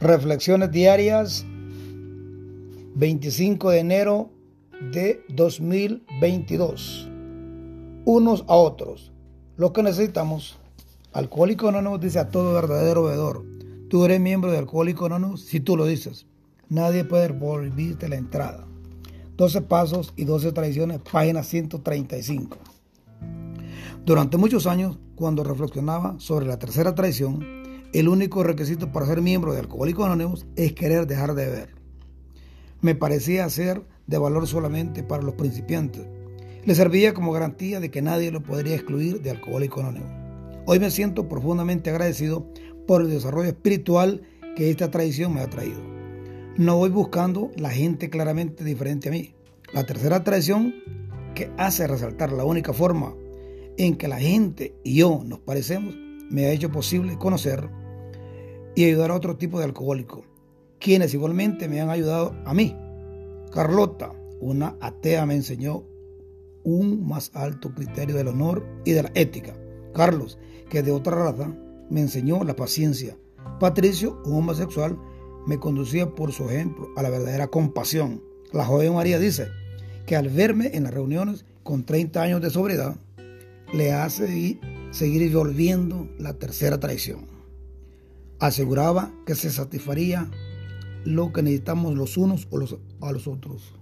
Reflexiones diarias 25 de enero de 2022. Unos a otros. Lo que necesitamos. Alcohólico Anónimo dice a todo verdadero bebedor. Tú eres miembro de Alcohólico Anónimo si tú lo dices. Nadie puede prohibirte la entrada. 12 pasos y 12 tradiciones, página 135. Durante muchos años, cuando reflexionaba sobre la tercera traición, el único requisito para ser miembro de Alcohólicos Anónimos es querer dejar de beber. Me parecía ser de valor solamente para los principiantes. Le servía como garantía de que nadie lo podría excluir de Alcohólicos Anónimos. Hoy me siento profundamente agradecido por el desarrollo espiritual que esta tradición me ha traído. No voy buscando la gente claramente diferente a mí. La tercera tradición que hace resaltar la única forma en que la gente y yo nos parecemos me ha hecho posible conocer y ayudar a otro tipo de alcohólico, quienes igualmente me han ayudado a mí. Carlota, una atea, me enseñó un más alto criterio del honor y de la ética. Carlos, que de otra raza, me enseñó la paciencia. Patricio, un homosexual, me conducía por su ejemplo a la verdadera compasión. La joven María dice que al verme en las reuniones con 30 años de sobriedad, le hace seguir volviendo la tercera traición aseguraba que se satisfaría lo que necesitamos los unos o los, a los otros.